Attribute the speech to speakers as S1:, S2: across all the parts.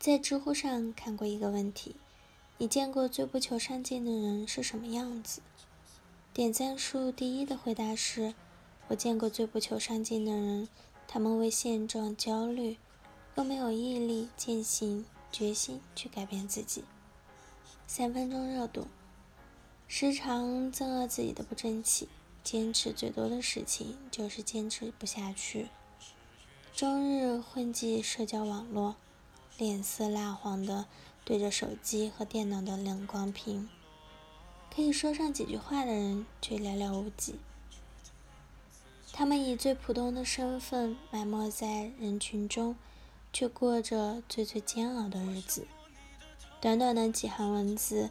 S1: 在知乎上看过一个问题：你见过最不求上进的人是什么样子？点赞数第一的回答是：我见过最不求上进的人，他们为现状焦虑，又没有毅力、践行、决心去改变自己。三分钟热度，时常憎恶自己的不争气。坚持最多的事情就是坚持不下去。终日混迹社交网络，脸色蜡黄的对着手机和电脑的冷光屏，可以说上几句话的人却寥寥无几。他们以最普通的身份埋没在人群中，却过着最最煎熬的日子。短短的几行文字。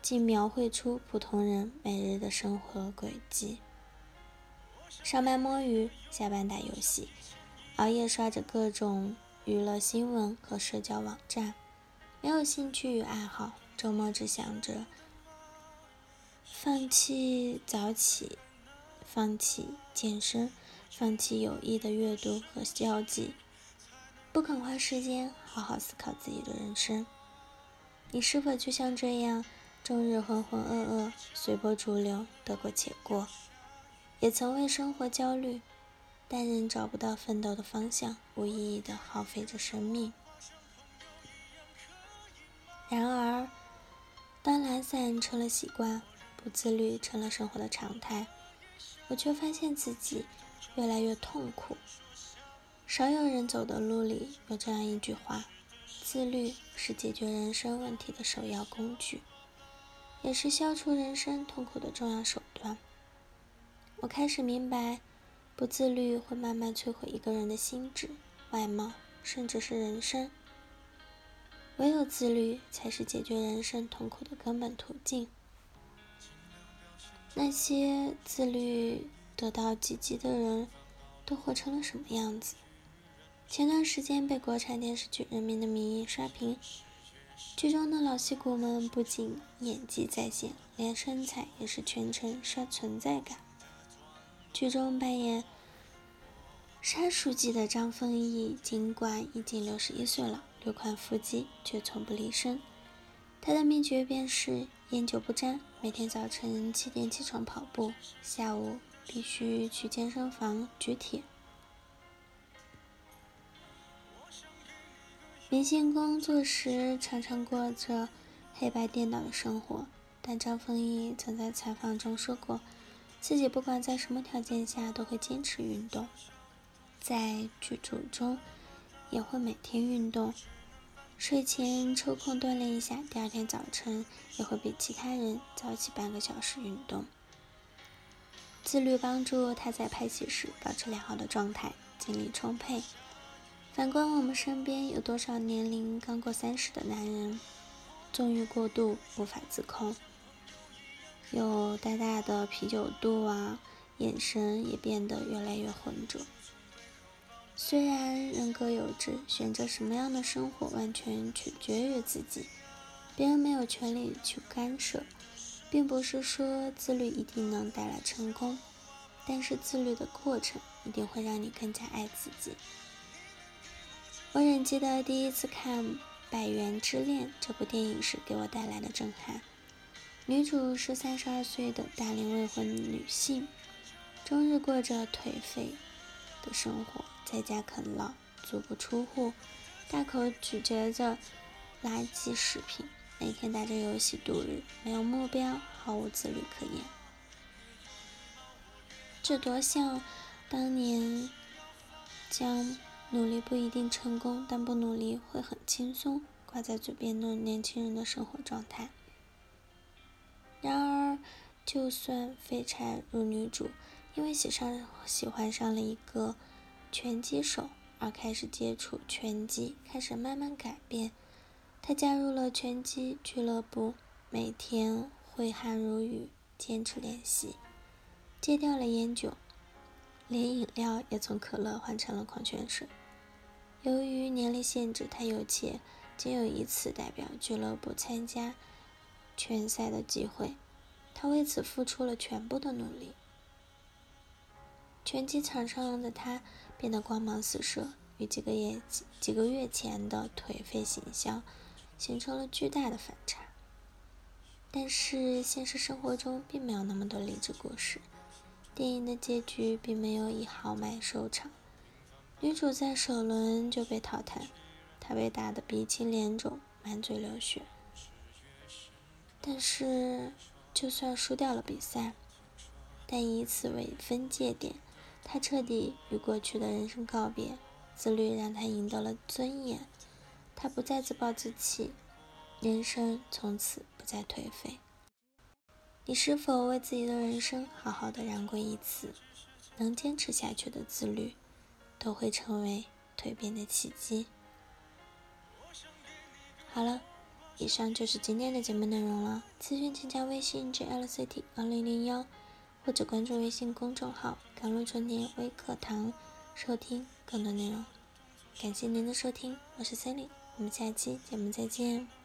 S1: 竟描绘出普通人每日的生活轨迹：上班摸鱼，下班打游戏，熬夜刷着各种娱乐新闻和社交网站，没有兴趣与爱好，周末只想着放弃早起，放弃健身，放弃有益的阅读和交际，不肯花时间好好思考自己的人生。你是否就像这样？终日浑浑噩噩，随波逐流，得过且过，也曾为生活焦虑，但仍找不到奋斗的方向，无意义的耗费着生命。然而，当懒散成了习惯，不自律成了生活的常态，我却发现自己越来越痛苦。少有人走的路里有这样一句话：自律是解决人生问题的首要工具。也是消除人生痛苦的重要手段。我开始明白，不自律会慢慢摧毁一个人的心智、外貌，甚至是人生。唯有自律，才是解决人生痛苦的根本途径。那些自律得到积极的人，都活成了什么样子？前段时间被国产电视剧《人民的名义》刷屏。剧中的老戏骨们不仅演技在线，连身材也是全程刷存在感。剧中扮演沙书记的张丰毅，尽管已经六十一岁了，略宽腹肌，却从不离身。他的秘诀便是烟酒不沾，每天早晨七点起床跑步，下午必须去健身房举铁。明星工作时常常过着黑白颠倒的生活，但张丰毅曾在采访中说过，自己不管在什么条件下都会坚持运动，在剧组中也会每天运动，睡前抽空锻炼一下，第二天早晨也会比其他人早起半个小时运动。自律帮助他在拍戏时保持良好的状态，精力充沛。反观我们身边有多少年龄刚过三十的男人，纵欲过度无法自控，有大大的啤酒肚啊，眼神也变得越来越浑浊。虽然人各有志，选择什么样的生活完全取决于自己，别人没有权利去干涉，并不是说自律一定能带来成功，但是自律的过程一定会让你更加爱自己。我仍记得第一次看《百元之恋》这部电影时给我带来的震撼。女主是三十二岁的大龄未婚女性，终日过着颓废的生活，在家啃老，足不出户，大口咀嚼着垃圾食品，每天打着游戏度日，没有目标，毫无自律可言。这多像当年将。努力不一定成功，但不努力会很轻松。挂在嘴边的年轻人的生活状态。然而，就算废柴如女主，因为喜上喜欢上了一个拳击手而开始接触拳击，开始慢慢改变。他加入了拳击俱乐部，每天挥汗如雨，坚持练习，戒掉了烟酒，连饮料也从可乐换成了矿泉水。由于年龄限制，他有且仅有一次代表俱乐部参加拳赛的机会，他为此付出了全部的努力。拳击场上的他变得光芒四射，与几个月几个月前的颓废形象形成了巨大的反差。但是现实生活中并没有那么多励志故事，电影的结局并没有以豪迈收场，女主在首轮就被淘汰，她被打得鼻青脸肿，满嘴流血。但是就算输掉了比赛，但以此为分界点，他彻底与过去的人生告别，自律让他赢得了尊严，他不再自暴自弃。人生从此不再颓废。你是否为自己的人生好好的燃过一次？能坚持下去的自律，都会成为蜕变的契机。好了，以上就是今天的节目内容了。咨询请加微信 jlct 二零零幺，或者关注微信公众号“甘露春天微课堂”，收听更多内容。感谢您的收听，我是 Cindy，我们下期节目再见。